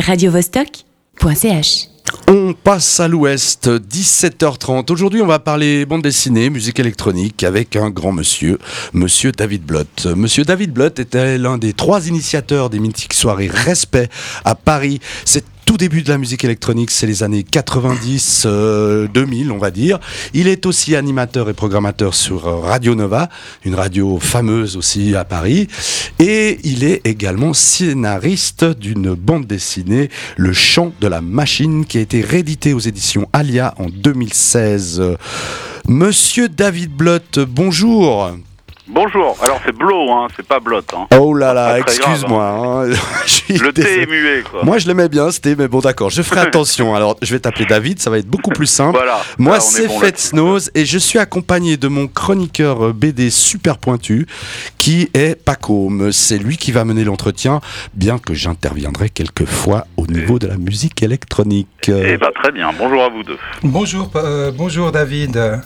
radiovostok.ch. On passe à l'ouest, 17h30. Aujourd'hui, on va parler bande dessinée, musique électronique avec un grand monsieur, monsieur David Blott. Monsieur David Blott était l'un des trois initiateurs des mythiques soirées Respect à Paris. Tout début de la musique électronique, c'est les années 90, 2000, euh, on va dire. Il est aussi animateur et programmateur sur euh, Radio Nova, une radio fameuse aussi à Paris. Et il est également scénariste d'une bande dessinée, Le Chant de la Machine, qui a été réédité aux éditions Alia en 2016. Monsieur David Blott, bonjour. Bonjour, alors c'est Blow, hein, c'est pas Blot. Hein. Oh là là, excuse-moi. Hein. Le thé est muet, quoi. Moi je l'aimais bien, c'était, mais bon d'accord, je ferai attention. Alors je vais t'appeler David, ça va être beaucoup plus simple. Voilà, Moi c'est bon Nose et je suis accompagné de mon chroniqueur BD super pointu qui est Paco. C'est lui qui va mener l'entretien, bien que j'interviendrai quelquefois au niveau de la musique électronique. Eh ben très bien, bonjour à vous deux. Bonjour, euh, bonjour David.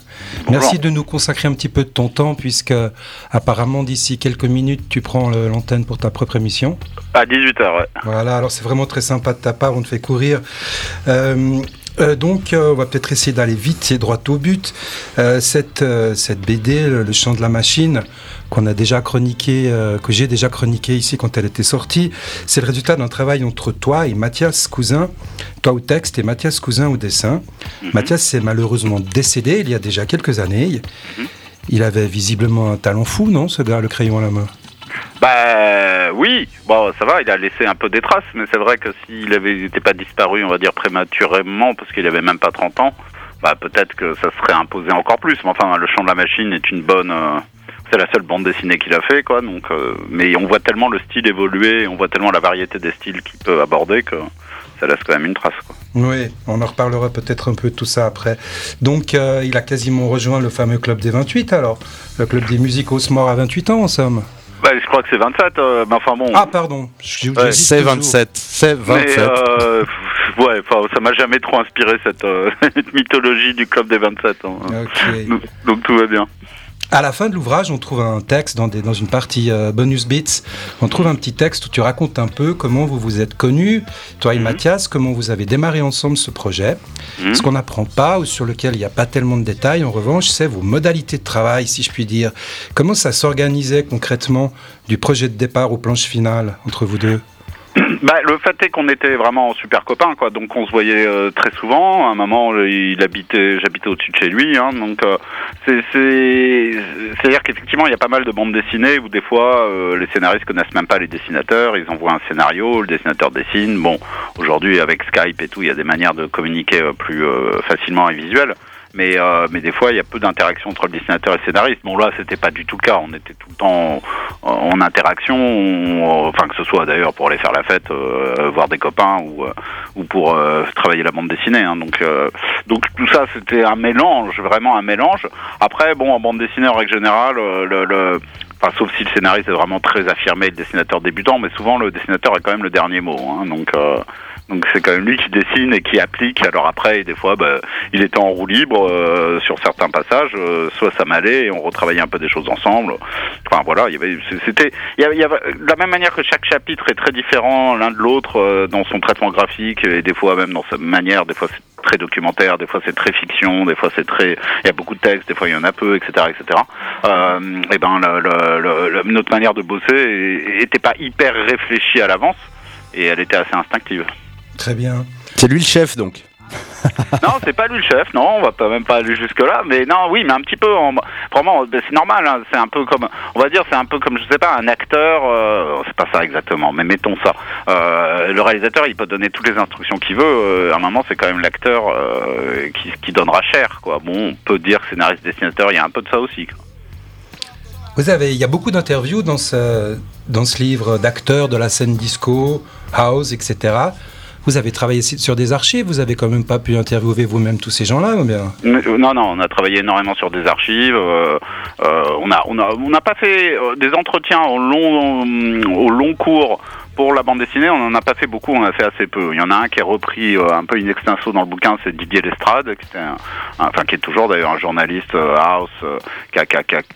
Merci de nous consacrer un petit peu de ton temps puisque Apparemment, d'ici quelques minutes, tu prends l'antenne pour ta propre émission. À 18h, ouais. Voilà, alors c'est vraiment très sympa de ta part, on te fait courir. Euh, euh, donc, euh, on va peut-être essayer d'aller vite et droit au but. cette, cette BD, le, chant de la machine, qu'on a déjà chroniqué, que j'ai déjà chroniqué ici quand elle était sortie, c'est le résultat d'un travail entre toi et Mathias Cousin, toi au texte et Mathias Cousin au dessin. Mhm. Mathias est malheureusement décédé il y a déjà quelques années. Mhm. Il avait visiblement un talent fou, non, ce gars, le crayon à la main? Bah oui, bon ça va, il a laissé un peu des traces, mais c'est vrai que s'il n'était pas disparu, on va dire prématurément, parce qu'il avait même pas 30 ans, bah peut-être que ça serait imposé encore plus. Mais enfin, le chant de la machine est une bonne, euh, c'est la seule bande dessinée qu'il a fait, quoi. Donc, euh, mais on voit tellement le style évoluer, on voit tellement la variété des styles qu'il peut aborder que ça laisse quand même une trace. Quoi. Oui, on en reparlera peut-être un peu de tout ça après. Donc, euh, il a quasiment rejoint le fameux club des 28, alors Le club des musiques au à 28 ans, en somme bah, je crois que c'est 27, euh, mais enfin bon. Ah, pardon. C'est 27. C'est 27. Euh, ouais, ça m'a jamais trop inspiré cette, mythologie du club des 27. Hein. donc, tout va bien. À la fin de l'ouvrage, on trouve un texte dans, des, dans une partie euh, bonus bits. On trouve un petit texte où tu racontes un peu comment vous vous êtes connus, toi et mhm. Mathias, comment vous avez démarré ensemble ce projet. Mhm. Ce qu'on n'apprend pas ou sur lequel il n'y a pas tellement de détails, en revanche, c'est vos modalités de travail, si je puis dire. Comment ça s'organisait concrètement du projet de départ au planche finale entre vous deux? Bah, le fait est qu'on était vraiment super copains, quoi. Donc on se voyait euh, très souvent. À un moment, il habitait, j'habitais au-dessus de chez lui, hein. Donc euh, c'est, c'est, à dire qu'effectivement, il y a pas mal de bandes dessinées où des fois euh, les scénaristes connaissent même pas les dessinateurs. Ils envoient un scénario, le dessinateur dessine. Bon, aujourd'hui avec Skype et tout, il y a des manières de communiquer plus facilement et visuel mais euh, mais des fois il y a peu d'interaction entre le dessinateur et le scénariste. Bon là c'était pas du tout le cas, on était tout le temps en, interaction, enfin que ce soit d'ailleurs pour aller faire la fête, euh, voir des copains ou euh, ou pour travailler la bande dessinée. Hein. Donc donc tout ça c'était un mélange, vraiment un mélange. Après bon en bande dessinée en règle générale le, le Enfin, sauf si le scénariste est vraiment très affirmé, le dessinateur débutant, mais souvent le dessinateur est quand même le dernier mot. Hein, donc, donc c'est quand même lui qui dessine et qui applique. Alors après, des fois, bah, il était en roue libre euh, sur certains passages. Euh, soit ça m'allait et on retravaillait un peu des choses ensemble. Enfin voilà, il y avait, c'était, il y avait, de la même manière que chaque chapitre est très différent l'un de l'autre euh, dans son traitement graphique et des fois même dans sa manière. Des fois c'est très documentaire, des fois c'est très fiction, des fois c'est très, il y a beaucoup de textes, des fois il y en a peu, etc., etc. et ben le, notre manière de bosser était pas hyper réfléchie à l'avance et elle était assez instinctive. Très bien. C'est lui le chef donc non, c'est pas lui le chef, non, on va pas même pas aller jusque là, mais non, oui, mais un petit peu, vraiment, ben, c'est normal, hein, c'est un peu comme, on va dire, c'est un peu comme, je sais pas, un acteur, euh, c'est pas ça exactement, mais mettons ça, euh, le réalisateur, il peut donner toutes les instructions qu'il veut, euh, à un moment, c'est quand même l'acteur qui, qui, donnera cher, quoi. Bon, on peut dire scénariste, dessinateur, il y a un peu de ça aussi. Vous avez, il y a beaucoup d'interviews dans ce, dans ce livre d'acteurs de la scène disco, house, etc. Vous avez travaillé sur des archives, vous avez quand même pas pu interviewer vous-même tous ces gens-là bien Non, non, on a travaillé énormément sur des archives. Euh, euh, on n'a on a, on pas fait euh, des entretiens au long, au long cours pour la bande dessinée, on n'en a pas fait beaucoup, on a fait assez peu. Il y en a un qui est repris euh, un peu in extenso dans le bouquin, c'est Didier Lestrade, qui, était un- enfin, qui est toujours d'ailleurs un journaliste euh, house, euh,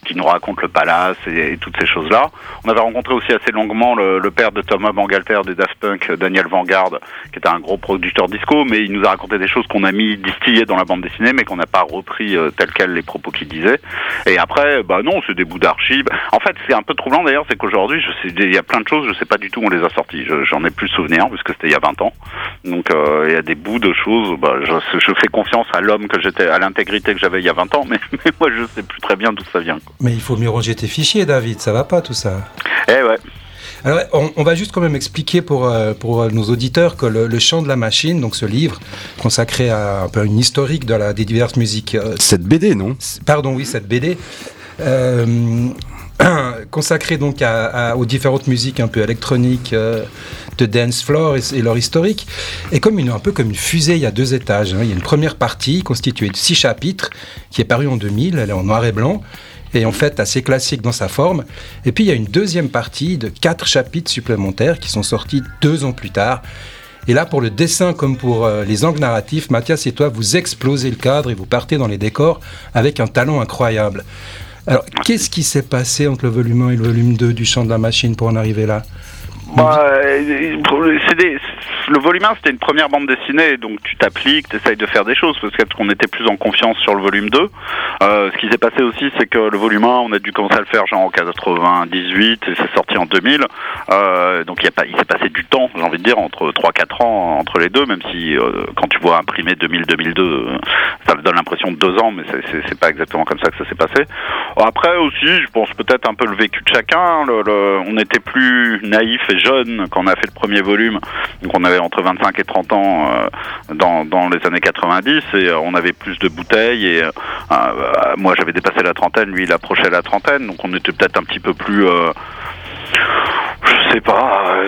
qui, nous raconte le palace et, toutes ces choses-là. On avait rencontré aussi assez longuement le, père de Thomas Bangalter des Daft Punk, Daniel Vanguard, qui était un gros producteur disco, mais il nous a raconté des choses qu'on a mis distillées dans la bande dessinée, mais qu'on n'a pas repris tel quel les propos qu'il disait. Et après, bah non, c'est des bouts d'archives. En fait, c'est un peu troublant d'ailleurs, c'est qu'aujourd'hui, il y a plein de choses, je sais pas du tout où on les a sortis. Je- J'en ai plus souvenir puisque c'était il y a 20 ans. Donc euh, il y a des bouts de choses. Bah, je, je fais confiance à l'homme que j'étais, à l'intégrité que j'avais il y a 20 ans, mais, mais moi je sais plus très bien d'où ça vient. quoi. Mais il faut mieux ranger tes fichiers, David, ça va pas tout ça. Eh ouais. Alors, on, on va juste quand même expliquer pour, euh, pour nos auditeurs que le, le chant de la machine, donc ce livre consacré à un peu une historique de la, des diverses musiques, euh, Cette BD, non? Pardon, oui, cette BD, euh, consacrée donc aux différentes musiques un peu électroniques euh, de dance floor et, et leur historique, est comme une, un peu comme une fusée, il y a deux étages. hein. Il y a une première partie constituée de six chapitres qui est parue en 2000, elle est en noir et blanc. Et en fait assez classique dans sa forme. Et puis il y a une deuxième partie de quatre chapitres supplémentaires qui sont sortis deux ans plus tard. Et là, pour le dessin comme pour euh, les angles narratifs, Mathias et toi, vous explosez le cadre et vous partez dans les décors avec un talent incroyable. Alors, qu'est-ce qui s'est passé entre le volume 1 et le volume 2 du Chant de la Machine pour en arriver là? Bah, euh, des- le volume 1, c'était une première bande dessinée, donc tu t'appliques, tu essayes de faire des choses, parce qu'on était plus en confiance sur le volume 2. Euh, ce qui s'est passé aussi, c'est que le volume 1, on a dû commencer à le faire genre en 98, et c'est sorti en 2000. Euh, donc il pas, il s'est passé du temps, j'ai envie de dire, entre 3-4 ans entre les deux, même si quand tu vois imprimer 2000-2002, euh, ça me donne l'impression de deux ans, mais c'est- pas exactement comme ça que ça s'est passé. Après aussi, je pense peut-être un peu le vécu de chacun. On était plus naïf et jeune quand on a fait le premier volume. Donc on avait entre 25 et 30 ans euh, dans, les années 90 et euh, on avait plus de bouteilles et euh, moi j'avais dépassé la trentaine, lui il approchait la trentaine. Donc on était peut-être un petit peu plus... je sais pas,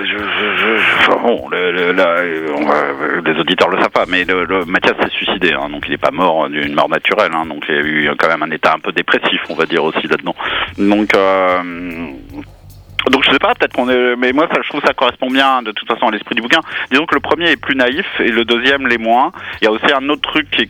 bon, les auditeurs le savent pas, mais le, Mathias s'est suicidé, hein, donc il n'est pas mort d'une mort naturelle, hein, donc il y a eu quand même un état un peu dépressif, on va dire aussi là-dedans. Donc, donc je sais pas, peut-être qu'on est, mais moi ça, je trouve ça correspond bien de toute façon à l'esprit du bouquin. Disons que le premier est plus naïf et le deuxième l'est moins. Il y a aussi un autre truc qui,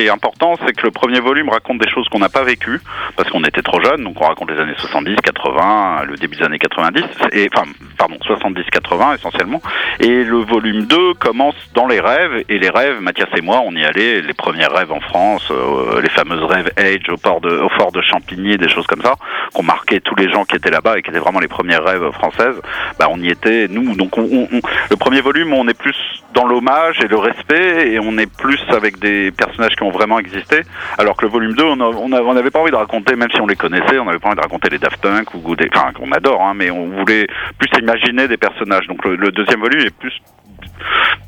est- important, c'est que le premier volume raconte des choses qu'on n'a pas vécues parce qu'on était trop jeunes, donc on raconte les années 70, 80, le début des années 90, et enfin pardon 70, 80 essentiellement. Et le volume 2 commence dans les rêves et les rêves, Mathias et moi, on y allait, les premiers rêves en France, euh, les fameuses rêves Age au port de, fort de Champigny, des choses comme ça, qu'on marquait tous les gens qui étaient là-bas et qui étaient vraiment les premières rêves françaises. Bah on y était nous, donc on, le premier volume, on est plus dans l'hommage et le respect et on est plus avec des personnages qui ont vraiment existé, alors que le volume 2, on a- on a- on n'avait pas envie de raconter, même si on les connaissait, on n'avait pas envie de raconter les Daft Punk ou des, enfin qu'on adore, hein, mais on voulait plus imaginer des personnages. Donc le, le deuxième volume est plus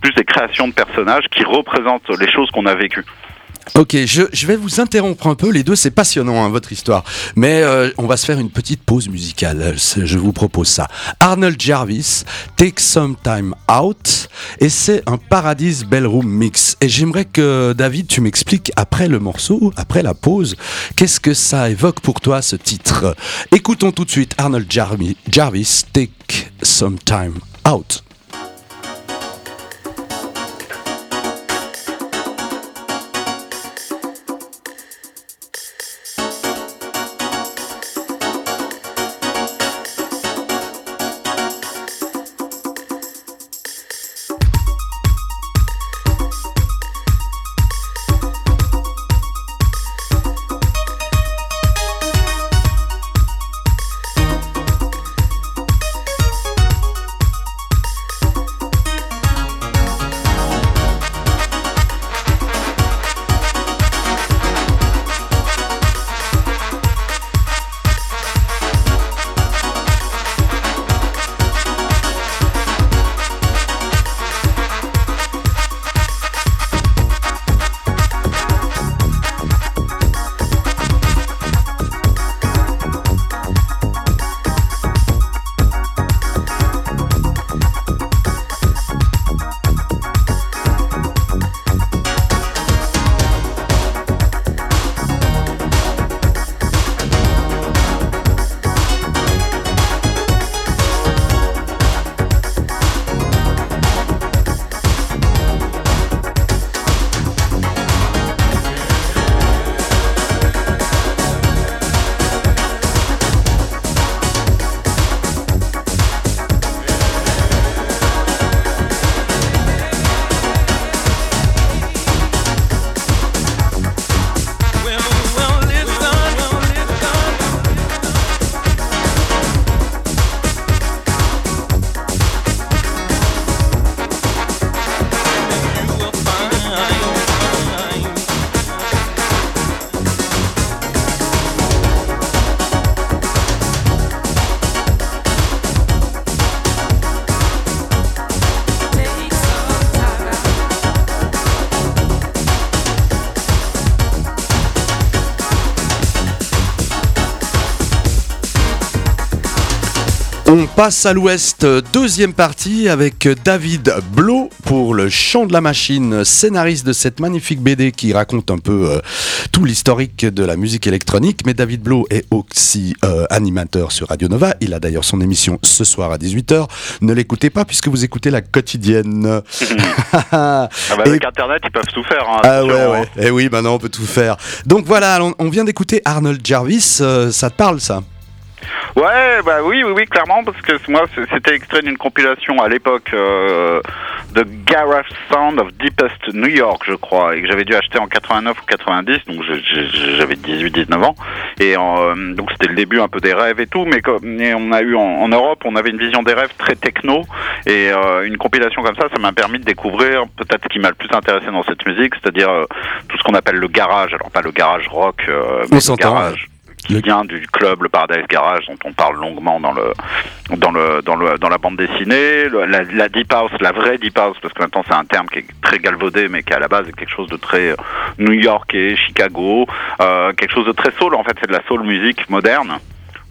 plus des créations de personnages qui représentent les choses qu'on a vécues. Ok, je, je vais vous interrompre un peu. Les deux, c'est passionnant, hein, votre histoire. Mais euh, on va se faire une petite pause musicale. C'est- Je vous propose ça. Arnold Jarvis, Take Some Time Out. Et c'est un Paradise Bellroom mix. Et j'aimerais que, David, tu m'expliques après le morceau, après la pause, qu'est-ce que ça évoque pour toi, ce titre? Écoutons tout de suite Arnold Jarvi- Jarvis, Take Some Time Out. On passe à l'ouest, deuxième partie avec David Blo pour le chant de la machine, scénariste de cette magnifique BD qui raconte un peu euh, tout l'historique de la musique électronique. Mais David Blo est aussi euh, animateur sur Radio Nova. Il a d'ailleurs son émission ce soir à 18h. Ne l'écoutez pas puisque vous écoutez la quotidienne. ah bah avec Internet, ils peuvent tout faire. Hein, ah ouais, ouais. Et eh oui, maintenant on peut tout faire. Donc voilà, on, vient d'écouter Arnold Jarvis. Euh, ça te parle ça? Ouais, bah oui, oui, oui, clairement, parce que moi, c'était extrait d'une compilation à l'époque euh, de Garage Sound of Deepest New York, je crois, et que j'avais dû acheter en 89 ou 90, donc j'avais 18-19 ans, et euh, donc c'était le début un peu des rêves et tout, mais comme on a eu en, Europe, on avait une vision des rêves très techno, et euh, une compilation comme ça, ça m'a permis de découvrir peut-être ce qui m'a le plus intéressé dans cette musique, c'est-à-dire euh, tout ce qu'on appelle le garage, alors pas le garage rock, mais le garage qui vient du club le Paradise Garage dont on parle longuement dans le dans le dans le dans la bande dessinée. La, deep house la vraie deep house parce que maintenant c'est un terme qui est très galvaudé mais qui à la base est quelque chose de très euh, New Yorkais Chicago euh, quelque chose de très soul. En fait c'est de la soul musique moderne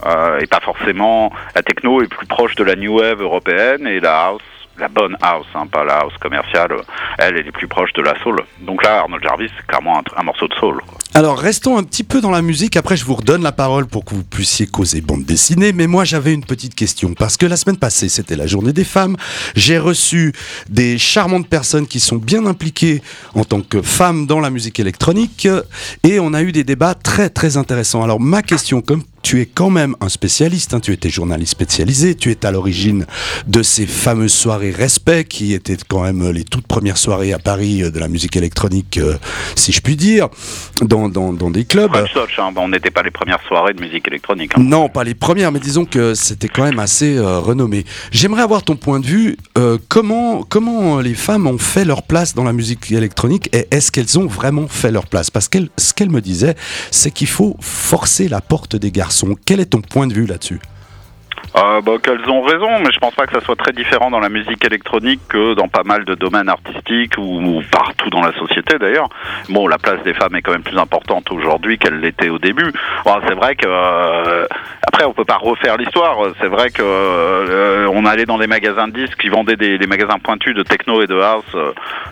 euh, et pas forcément la techno est plus proche de la new wave européenne et la house la bonne house, hein, pas la house commerciale, elle, elle est plus proche de la soul. Donc là, Arnold Jarvis, c'est clairement un, morceau de soul. Alors restons un petit peu dans la musique, après je vous redonne la parole pour que vous puissiez causer bande dessinée, mais moi j'avais une petite question, parce que la semaine passée c'était la journée des femmes, j'ai reçu des charmantes personnes qui sont bien impliquées en tant que femmes dans la musique électronique, et on a eu des débats très très intéressants. Alors ma question, comme tu es quand même un spécialiste, hein, tu étais journaliste spécialisé, tu es à l'origine de ces fameuses soirées Respect, qui étaient quand même les toutes premières soirées à Paris euh, de la musique électronique, euh, si je puis dire, dans, dans, des clubs. Hein, on n'était pas les premières soirées de musique électronique. Hein. Non, pas les premières, mais disons que c'était quand même assez euh, renommé. J'aimerais avoir ton point de vue, comment, comment les femmes ont fait leur place dans la musique électronique et est-ce qu'elles ont vraiment fait leur place? Parce que ce qu'elle me disait, c'est qu'il faut forcer la porte des garçons quel est ton point de vue là-dessus euh, bah, qu'elles ont raison, mais je pense pas que ça soit très différent dans la musique électronique que dans pas mal de domaines artistiques ou, partout dans la société d'ailleurs. Bon, la place des femmes est quand même plus importante aujourd'hui qu'elle l'était au début. c'est vrai que euh, après on peut pas refaire l'histoire. C'est vrai que euh, on allait dans des magasins de disques qui vendaient des, magasins pointus de techno et de house.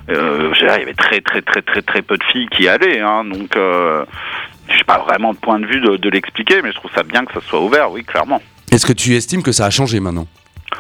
Euh, il y avait très très très très très peu de filles qui allaient, hein, donc je n'ai pas vraiment de point de vue de, de l'expliquer, mais je trouve ça bien que ça soit ouvert, oui, clairement. Est-ce que tu estimes que ça a changé maintenant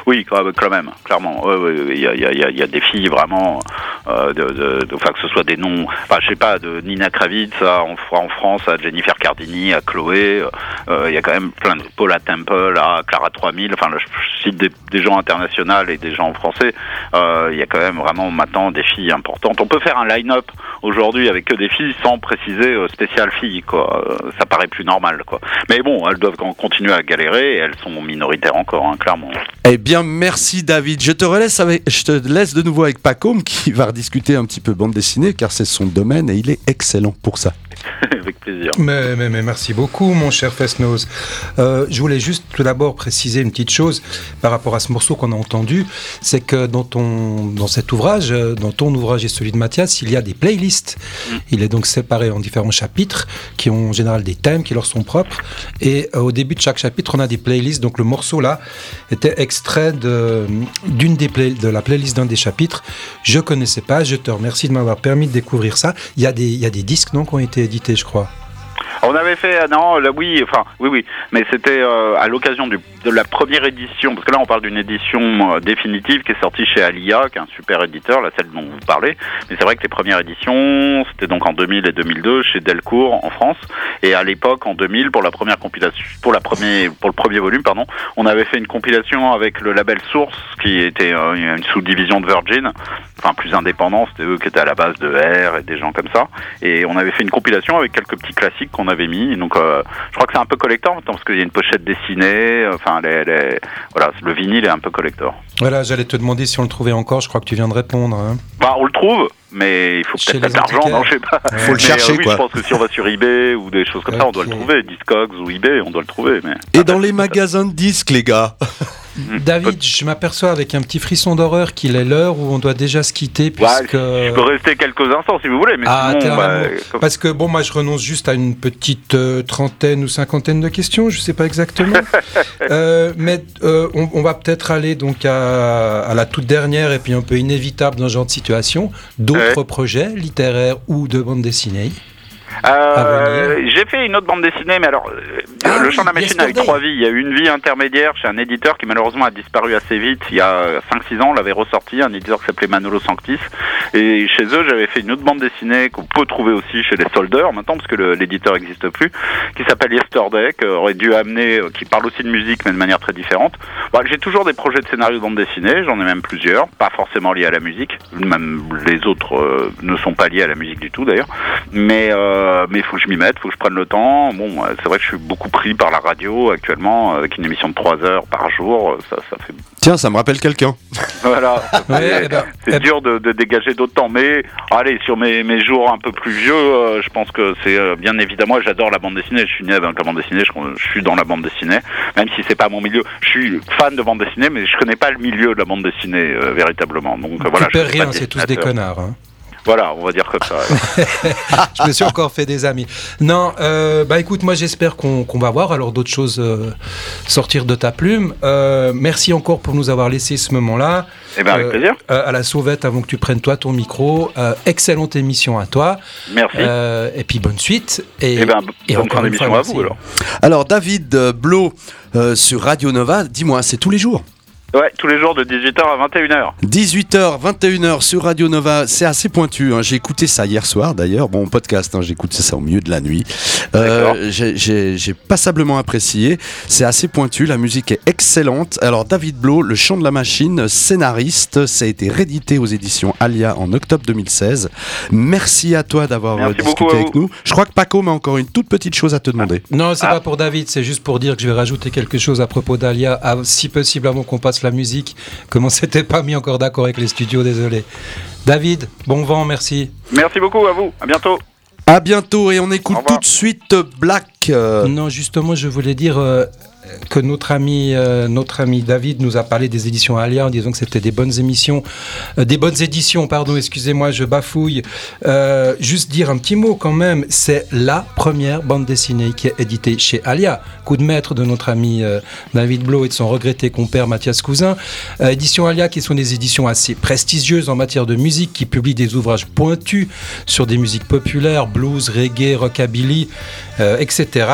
oui, quand même, clairement. Il y, a, y, a, y, a, des filles vraiment, euh, de, enfin que ce soit des noms, enfin je sais pas, de Nina Kravitz en, France, à Jennifer Cardini, à Chloé. Euh, il y a quand même plein de Paula Temple, à Clara 3000. Enfin, je cite des, gens internationaux et des gens français. Euh, il y a quand même vraiment maintenant des filles importantes. On peut faire un line-up aujourd'hui avec que des filles sans préciser euh, spécial filles, quoi. Euh, ça paraît plus normal, quoi. Mais bon, elles doivent continuer à galérer. Et elles sont minoritaires encore, hein, clairement. Eh bien, merci David. Je te, relaisse avec, je te laisse de nouveau avec Pacôme qui va rediscuter un petit peu bande dessinée car c'est son domaine et il est excellent pour ça. Avec plaisir. Mais, mais, merci beaucoup, mon cher Fesnose. Euh, je voulais juste tout d'abord préciser une petite chose par rapport à ce morceau qu'on a entendu. C'est que dans, ton, dans cet ouvrage, euh, dans ton ouvrage et celui de Mathias, il y a des playlists. Il est donc séparé en différents chapitres qui ont en général des thèmes qui leur sont propres. Et euh, au début de chaque chapitre, on a des playlists. Donc le morceau là était extrait de, d'une des de la playlist d'un des chapitres. Je connaissais Je te remercie de m'avoir permis de découvrir ça. Il y a des, il y a des disques non, qui ont été édité, je crois? On avait fait, euh, non, oui, enfin, oui, oui, mais c'était euh, à l'occasion de la première édition, parce que là on parle d'une édition euh, définitive qui est sortie chez Alia, qui est un super éditeur, la celle dont vous parlez, mais c'est vrai que les premières éditions, c'était donc en 2000 et 2002 chez Delcourt en France, et à l'époque, en 2000, pour la première compilation, pour la première, pour le premier volume, pardon, on avait fait une compilation avec le label Source, qui était une sous-division de Virgin, enfin plus indépendant, c'était eux qui étaient à la base de R et des gens comme ça, et on avait fait une compilation avec quelques petits classiques qu'on avait mis. Donc, euh, je crois que c'est un peu collector parce qu'il y a une pochette dessinée. Enfin, les, voilà, le vinyle est un peu collector. Voilà, j'allais te demander si on le trouvait encore. Je crois que tu viens de répondre. Hein. Bah, on le trouve. Mais il faut peut-être pas d'argent, non, je sais pas. Faut le chercher, euh, oui, quoi. Je pense que si on va sur eBay ou des choses comme ça, on doit le trouver. Discogs ou eBay, on doit le trouver. Mais... Et dans les magasins de disques, les gars David, je m'aperçois avec un petit frisson d'horreur qu'il est l'heure où on doit déjà se quitter Ouais, puisque... je peux rester quelques instants si vous voulez, mais Ah, t'es sinon, un bah, Parce que bon, moi je renonce juste à une petite euh, trentaine ou cinquantaine de questions, je sais pas exactement. Euh, mais euh, on, on va peut-être aller donc à, à la toute dernière et puis un peu inévitable dans ce genre de situation. D'autres projets littéraires ou de bande dessinée Euh, j'ai fait une autre bande dessinée, mais alors, euh, Ah le oui, champ de la machine a eu Yesterday. trois vies. Il y a eu une vie intermédiaire chez un éditeur qui malheureusement a disparu assez vite. Il y a 5-6 ans, on l'avait ressorti, un éditeur qui s'appelait Manolo Sanctis. Et chez eux, j'avais fait une autre bande dessinée qu'on peut trouver aussi chez les soldeurs maintenant, parce que l'éditeur n'existe plus, qui s'appelle Yesterday, qui aurait dû amener, euh, qui parle aussi de musique, mais de manière très différente. Bon, j'ai toujours des projets de scénario de bande dessinée, j'en ai même plusieurs, pas forcément liés à la musique, même les autres euh, ne sont pas liés à la musique du tout d'ailleurs. Mais euh, mais il faut que je m'y mette, il faut que je prenne le temps. Bon, euh, c'est vrai que je suis beaucoup pris par la radio actuellement, avec une émission de 3 heures par jour, euh, ça, ça fait Tiens, ça me rappelle quelqu'un. voilà, Ouais, c'est eh ben, eh ben- dur de, de dégager d'autres temps. Mais allez, sur mes, mes jours un peu plus vieux, euh, je pense que c'est euh, bien évidemment, j'adore la bande dessinée. Je suis né avec la bande dessinée, je, je suis dans la bande dessinée, même si c'est pas mon milieu. Je suis fan de bande dessinée, mais je connais pas le milieu de la bande dessinée euh, véritablement. Donc euh, voilà, je rien, c'est tous des connards. hein. Voilà, on va dire comme ça. je me suis encore fait des amis. Non, euh, bah écoute, moi j'espère qu'on va voir alors d'autres choses euh, sortir de ta plume. Euh, merci encore pour nous avoir laissé ce moment-là. Eh ben avec Euh, plaisir. Euh, à la sauvette, avant que tu prennes toi ton micro. Euh, excellente émission à toi. Merci. Euh, et puis bonne suite. Et, Eh ben, et bonne encore une fois, à vous alors. Alors, David Blo euh, sur Radio Nova, dis-moi, c'est tous les jours Ouais, tous les jours de 18h à 21h. 18h, 21h sur Radio Nova, c'est assez pointu. hein. J'ai écouté ça hier soir d'ailleurs, bon podcast, hein, j'ai écouté ça au milieu de la nuit. Euh, j'ai- passablement apprécié. C'est assez pointu, la musique est excellente. Alors David Blo, Le Chant de la Machine, scénariste, ça a été réédité aux éditions Alia en octobre 2016. Merci à toi d'avoir euh, discuté avec nous. Je crois que Paco m'a encore une toute petite chose à te demander. Non, c'est Ah. pas pour David, c'est juste pour dire que je vais rajouter quelque chose à propos d'Alia, si possible avant qu'on passe la musique, comme on s'était pas mis encore d'accord avec les studios, désolé. David, bon vent, merci. Merci beaucoup à vous. À bientôt. À bientôt et on écoute tout de suite Black. euh, Non, justement, je voulais dire euh, que notre ami, euh, notre ami David nous a parlé des éditions Alia en disant que c'était des bonnes émissions, euh, des bonnes éditions, pardon, excusez-moi, je bafouille. Euh, juste dire un petit mot quand même, c'est la première bande dessinée qui est éditée chez Alia, coup de maître de notre ami David Blo et de son regretté compère Mathias Cousin. Éditions Alia qui sont des éditions assez prestigieuses en matière de musique, qui publient des ouvrages pointus sur des musiques populaires, blues, reggae, rockabilly, etc.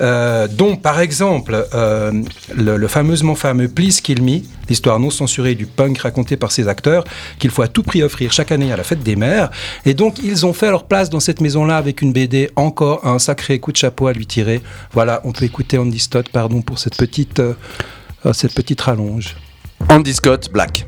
Euh, dont par exemple euh, le, fameusement fameux Please Kill Me, l'histoire non censurée du punk racontée par ses acteurs, qu'il faut à tout prix offrir chaque année à la fête des mères. Et donc ils ont fait leur place dans cette maison-là avec une BD, encore un sacré coup de chapeau à lui tirer. Voilà, on peut écouter Andy Stott, pardon pour cette petite, euh, cette petite rallonge. Andy Scott, Black.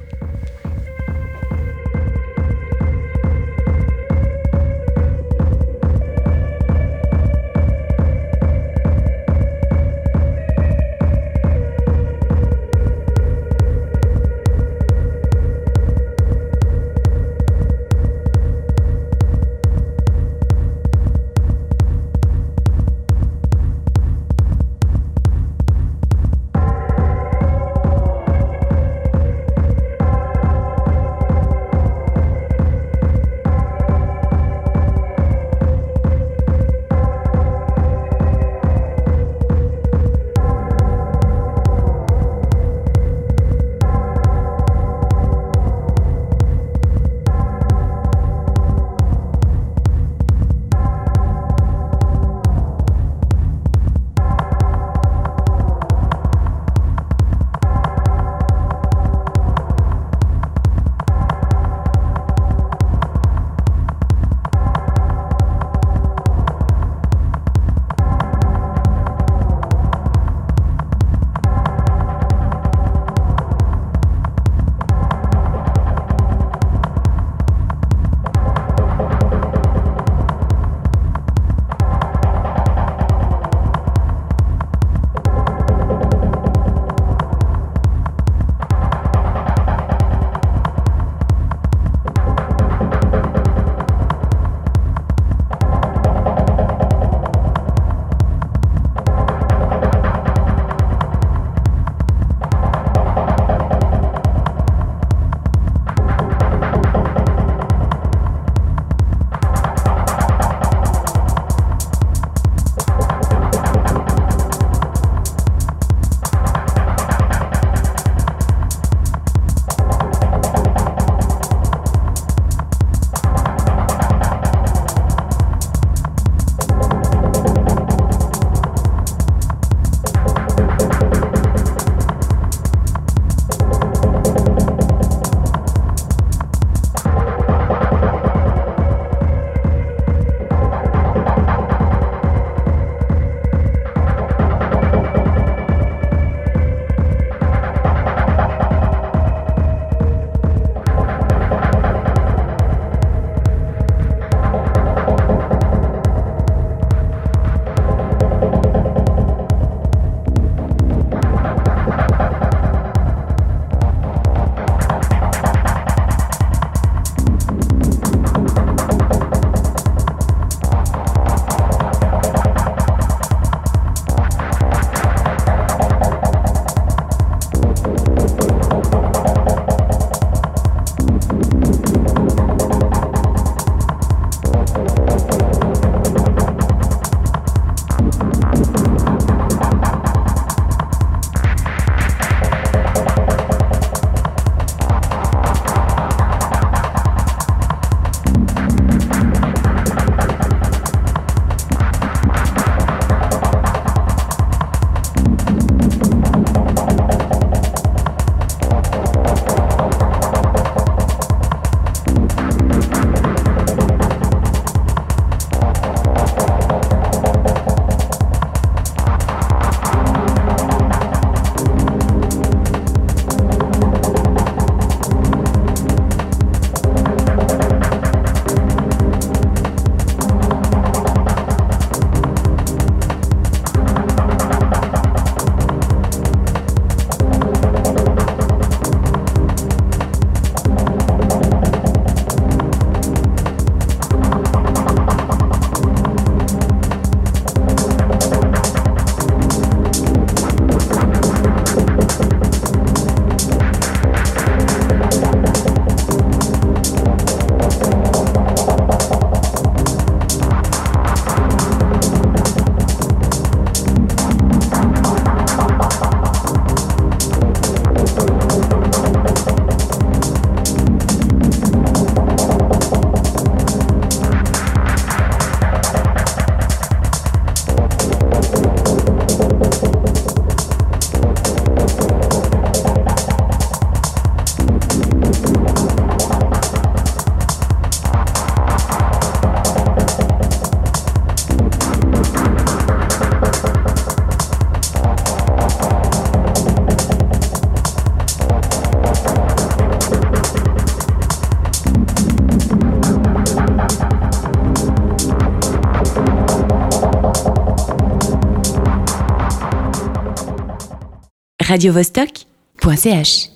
radiovostok.ch